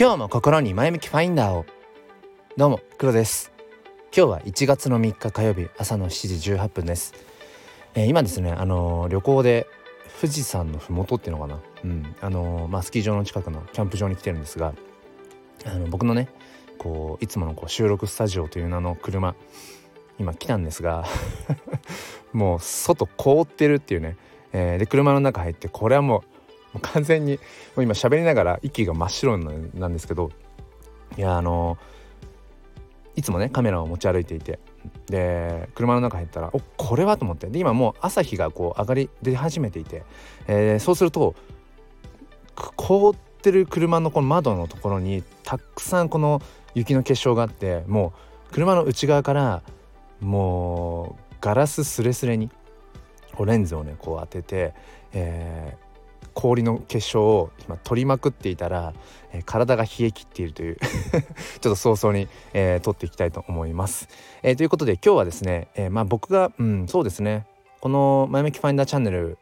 今日も心に前向きファインダーを。どうも黒です。今日は1月の3日火曜日朝の7時18分です、えー、今ですねあのー、旅行で富士山のふもとっていうのかな。うん。あのー、まあスキー場の近くのキャンプ場に来てるんですがあの僕のねこういつものこう収録スタジオという名の車今来たんですが もう外凍ってるっていうね、えー、で車の中入ってこれはもうもう完全にもう今喋りながら息が真っ白なんですけどいやあのいつもねカメラを持ち歩いていてで車の中入ったらおこれはと思って。で今もう朝日がこう上がり出始めていて、えー、そうすると凍ってる車のこの窓のところにたくさんこの雪の結晶があってもう車の内側からもうガラスすれすれにレンズをねこう当てて、えー、氷の結晶を今取りまくっていたら、えー、体が冷え切っているという ちょっと早々に、えー、取っていきたいと思います。えー、ということで今日はですね、えまあ、僕が、うん、そうですねこの「前向きファインダーチャンネル」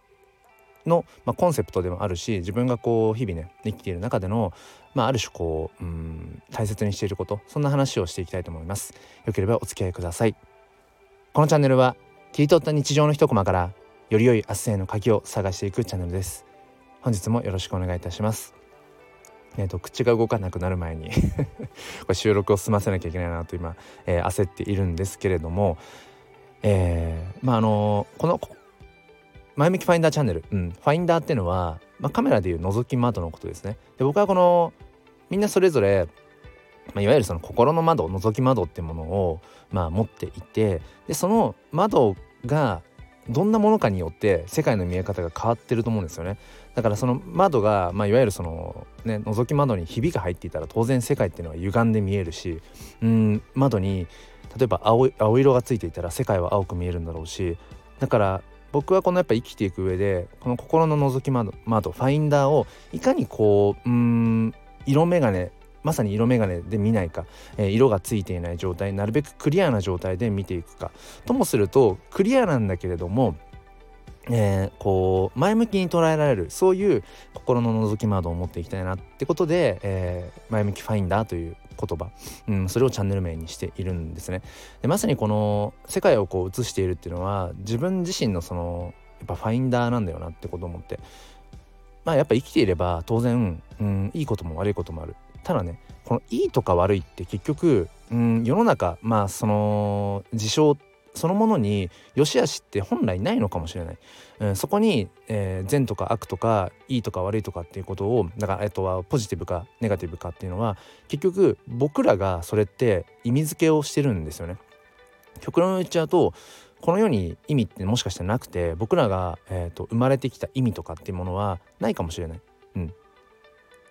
の、まあ、コンセプトでもあるし自分がこう日々ね生きている中での、まあ、ある種こう、うん、大切にしていることそんな話をしていきたいと思います。よければお付き合いください。このチャンネルは切り取った日常の一コマからより良い明日への鍵を探していくチャンネルです。本日もよろしくお願いいたします。えーと、口が動かなくなる前に これ収録を済ませなきゃいけないなと今、えー、焦っているんですけれども、えー、まああのこの前向きファインダーチャンネル、うん、ファインダーっていうのは、まあ、カメラでいう覗き窓のことですね。で僕はこのみんなそれぞれ、まあ、いわゆるその心の窓覗き窓ってものを、まあ、持っていてでその窓がどんなものかによって世界の見え方が変わってると思うんですよね。だからその窓が、まあ、いわゆるそのね覗き窓にひびが入っていたら当然世界っていうのは歪んで見えるしうん窓に例えば青青色がついていたら世界は青く見えるんだろうしだから僕はこのやっぱ生きていく上でこの心の覗き窓窓ファインダーをいかにこううん色眼鏡まさに色眼鏡で見ないか、えー、色がついていない状態なるべくクリアな状態で見ていくか。ともするとクリアなんだけれどもえー、こう前向きに捉えられるそういう心の覗き窓を持っていきたいなってことで、えー、前向きファインダーという言葉、うん、それをチャンネル名にしているんですね。でまさにこの世界をこう映しているっていうのは自分自身のそのやっぱファインダーなんだよなってことを思って。まあやっぱ生きていれば当然、うん、いいことも悪いこともある。ただねこのいいとか悪いって結局、うん、世の中まあその事象そのものに良し悪しって本来ないのかもしれない、うん、そこに、えー、善とか悪とかいいとか悪いとかっていうことをだからえっとはポジティブかネガティブかっていうのは結局僕らがそれって意味付けをしてるんですよね。極論言っちゃうとこの世に意味ってもしかしたらなくて僕らが、えーと、と生まれてきた意味とかっていうものはないかもしれない。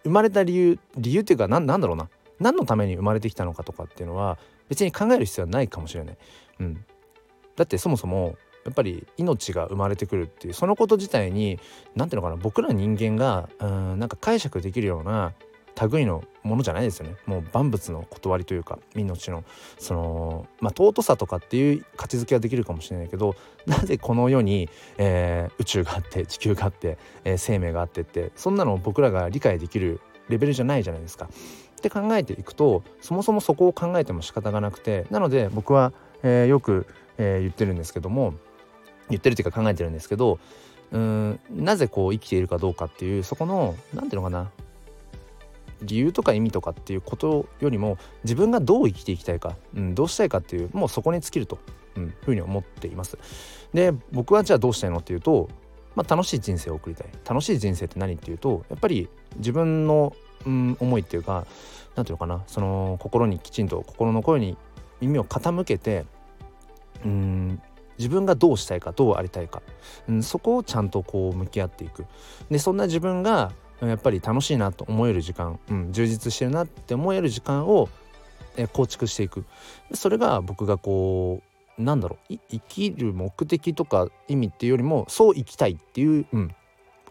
生まれた理由理由っていうかなんだろうな何のために生まれてきたのかとかっていうのは別に考える必要はないかもしれない。うん、だってそもそもやっぱり命が生まれてくるっていうそのこと自体に何ていうのかな僕ら人間がうんなんか解釈できるような類のものじゃないですよねもう万物の断りというか命のそのまあ尊さとかっていう価値づけはできるかもしれないけどなぜこの世に、えー、宇宙があって地球があって、えー、生命があってってそんなの僕らが理解できるレベルじゃないじゃないですか。って考えていくとそもそもそこを考えても仕方がなくてなので僕は、えー、よく、え言ってるんですけども言ってるっていうか考えてるんですけどうんなぜこう生きているかどうかっていうそこの何ていうのかな理由とか意味とかっていうことよりも自分がどう生きていきたいか、うん、どうしたいかっていうもうそこに尽きると、うん、ふうに思っています。で僕はじゃあどうしたいのっていうと、まあ、楽しい人生を送りたい楽しい人生って何っていうとやっぱり自分の、うん、思いっていうか何ていうのかなその心にきちんと心の声に耳を傾けてうん自分がどうしたいかどうありたいか、うん、そこをちゃんとこう向き合っていくでそんな自分がやっぱり楽しいなと思える時間、うん、充実してるなって思える時間を構築していく。それが僕がこうなんだろう生きる目的とか意味っていうよりもそう生きたいっていう、うん、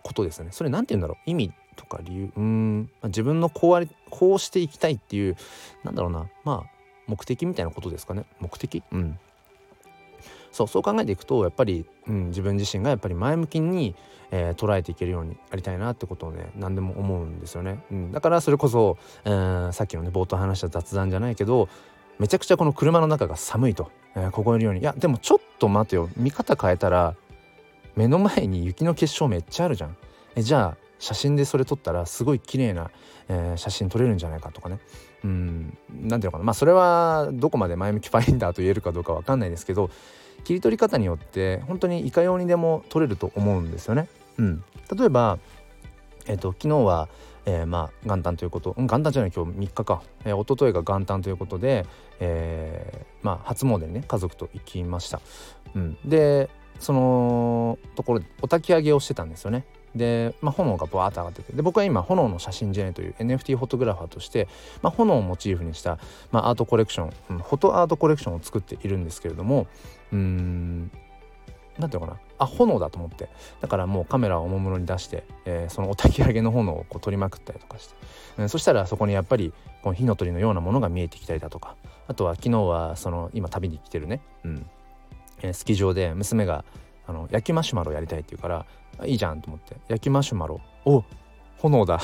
ことですね。それ何て言うんだろう意味とか理由。うん、まあ、自分のこうありこうしていきたいっていうなんだろうなまあ目的みたいなことですかね。目的？うん。そうそう考えていくとやっぱり、うん、自分自身がやっぱり前向きに、えー、捉えていけるようにありたいなってことをね何でも思うんですよね、うん、だからそれこそ、えー、さっきのね冒頭話した雑談じゃないけどめちゃくちゃこの車の中が寒いと、えー、凍えるように。いやでもちょっと待てよ。見方変えたら目の前に雪の結晶めっちゃあるじゃん。えじゃあ写真でそれ撮ったらすごい綺麗な、えー、写真撮れるんじゃないかとかね。うん何ていうのかな。まあそれはどこまで前向きファインダーと言えるかどうか分かんないですけど切り取り方によって本当にいかようにでも撮れると思うんですよね。うん、例えば、えーと、昨日は、えー、まあ元旦ということ元旦じゃない今日3日か、えー、一昨日が元旦ということで、えー、まあ初詣にね家族と行きました。うん、でそのところお焚き上げをしてたんですよね。で、まあ、炎がバーッと上がっててで僕は今炎の写真ジェネという NFT フォトグラファーとして、まあ、炎をモチーフにした、まあ、アートコレクション、うん、フォトアートコレクションを作っているんですけれどもうーん。なんていうのかな。あ炎だと思って。だからもうカメラをおもむろに出して、えー、そのお焚き上げの炎をこう撮りまくったりとかして、うん、そしたらそこにやっぱりこの火の鳥のようなものが見えてきたりだとか。あとは昨日はその今旅に来てるね、うん。えー、スキー場で娘があの焼きマシュマロやりたいって言うからいいじゃんと思って。焼きマシュマロ。お炎だ。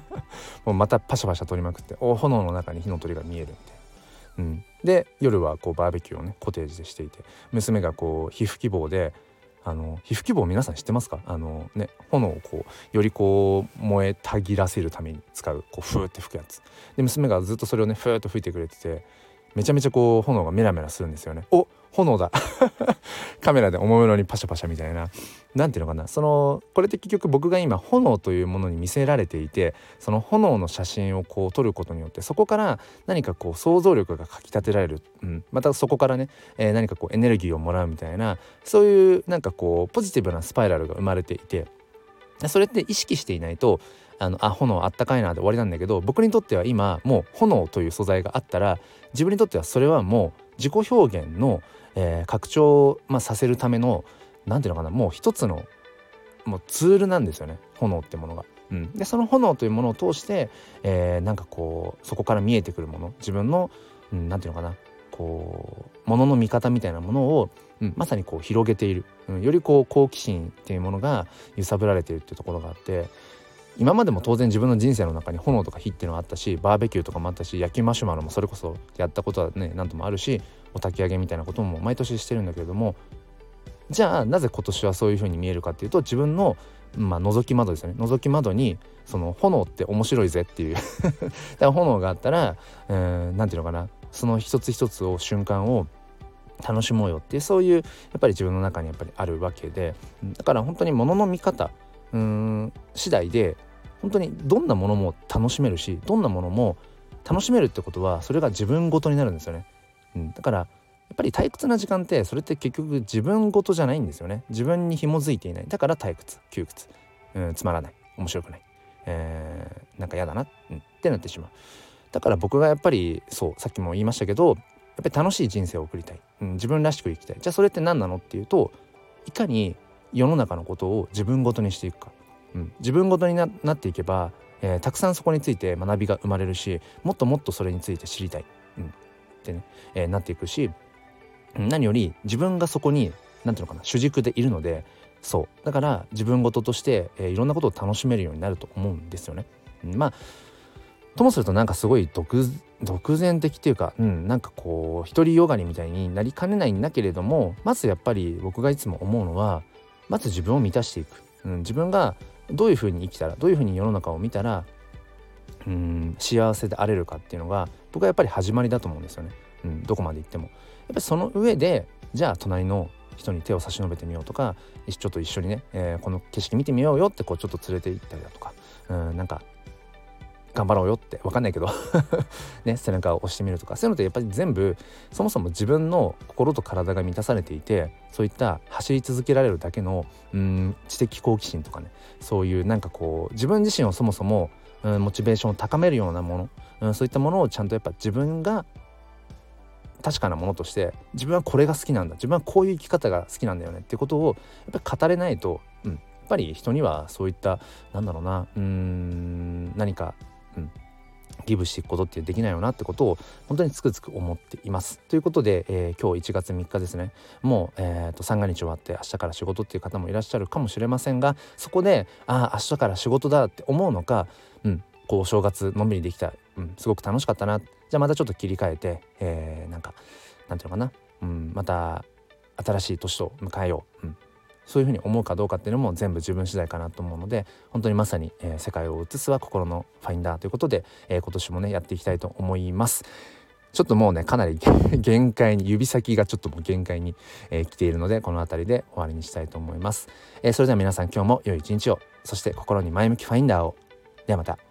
もうまたパシャパシャ取りまくって。お炎の中に火の鳥が見えるみたいな。うん、で夜はこうバーベキューをねコテージでしていて娘がこう皮膚希望であの皮膚希望皆さん知ってますか？あのね炎をこうよりこう燃えたぎらせるために使うこうフーって吹くやつ。で娘がずっとそれをねフーっと吹いてくれててめちゃめちゃこう炎がメラメラするんですよね。お炎だ。カメラでおもむろにパシャパシャみたいな。何ていうのかな。そのこれって結局僕が今炎というものに見せられていてその炎の写真をこう撮ることによってそこから何かこう想像力がかきたてられる、うん、またそこからね、えー、何かこうエネルギーをもらうみたいなそういうなんかこうポジティブなスパイラルが生まれていてそれって意識していないとあのあ炎あったかいなで終わりなんだけど僕にとっては今もう炎という素材があったら自分にとってはそれはもう自己表現の、えー、拡張、まあ、させるための何ていうのかなもう一つのもうツールなんですよね炎ってものが。うん、でその炎というものを通して、えー、なんかこうそこから見えてくるもの自分の何、うん、て言うのかなこうものの見方みたいなものを、うん、まさにこう広げている、うん、よりこう好奇心っていうものが揺さぶられているっていうところがあって今までも当然自分の人生の中に炎とか火っていうのはあったしバーベキューとかもあったし焼きマシュマロもそれこそやったことはね何ともあるしお焚き上げみたいなことも毎年してるんだけれどもじゃあなぜ今年はそういう風に見えるかっていうと自分のまあ覗き窓ですよね。覗き窓にその炎って面白いぜっていう。だから炎があったら何、て言うのかな。その一つ一つを瞬間を楽しもうよっていうそういうやっぱり自分の中にやっぱりあるわけで。だから本当に物の見方うん次第で本当にどんなものも楽しめるしどんなものも楽しめるってことはそれが自分ごとになるんですよね。うん、だからやっぱり退屈な時間ってそれって結局自分ごとじゃないんですよね。自分に紐づいていない。だから退屈、窮屈、うん、つまらない、面白くない、えー、なんか嫌だな、うん、ってなってしまう。だから僕がやっぱりそうさっきも言いましたけどやっぱり楽しい人生を送りたい、うん、自分らしく生きたい。じゃあそれって何なのっていうといかに世の中のことを自分ごとにしていくか、うん、自分ごとになっていけば、えー、たくさんそこについて学びが生まれるしもっともっとそれについて知りたい、うん、ってね、えー、なっていくし何より自分がそこに何ていうのかな主軸でいるのでそうだから自分事として、えー、いろんなことを楽しめるようになると思うんですよね。まあともするとなんかすごい独善的っていうか、うん、なんかこう一人ヨガにみたいになりかねないんだけれどもまずやっぱり僕がいつも思うのはまず自分を満たしていく、うん、自分がどういうふうに生きたらどういうふうに世の中を見たらうん幸せであれるかっていうのが僕はやっぱり始まりだと思うんですよね、うん、どこまで行っても。やっぱりその上でじゃあ隣の人に手を差し伸べてみようとかちょっと一緒にね、えー、この景色見てみようよってこうちょっと連れて行ったりだとか、うん、なんか頑張ろうよって分かんないけど ね背中を押してみるとかそういうのってやっぱり全部そもそも自分の心と体が満たされていてそういった走り続けられるだけのうん知的好奇心とかねそういうなんかこう自分自身をそもそもうんモチベーションを高めるようなもの、うん、そういったものをちゃんとやっぱ自分が確かなものとして自分はこれが好きなんだ自分はこういう生き方が好きなんだよねってことをやっぱり語れないと、うん、やっぱり人にはそういったなんだろうなうん何かうんギブしていくことってできないよなってことを本当につくづく思っています。ということで、えー、今日1月3日ですね。もう、えーと、三が日終わって明日から仕事っていう方もいらっしゃるかもしれませんがそこでああ明日から仕事だって思うのか、うん、こうお正月のんびりできた、うん、すごく楽しかったな。じゃあまたちょっと切り替えて、えー、なんかなんていうのかな、うん、また新しい年を迎えよう、うん、そういうふうに思うかどうかっていうのも全部自分次第かなと思うので本当にまさに、えー、世界を映すは心のファインダーということで、えー、今年もねやっていきたいと思います。ちょっともうねかなり 限界に指先がちょっともう限界に、えー、来ているのでこの辺りで終わりにしたいと思います、えー、それでは皆さん今日も良い一日を。そして心に前向きファインダーを。ではまた。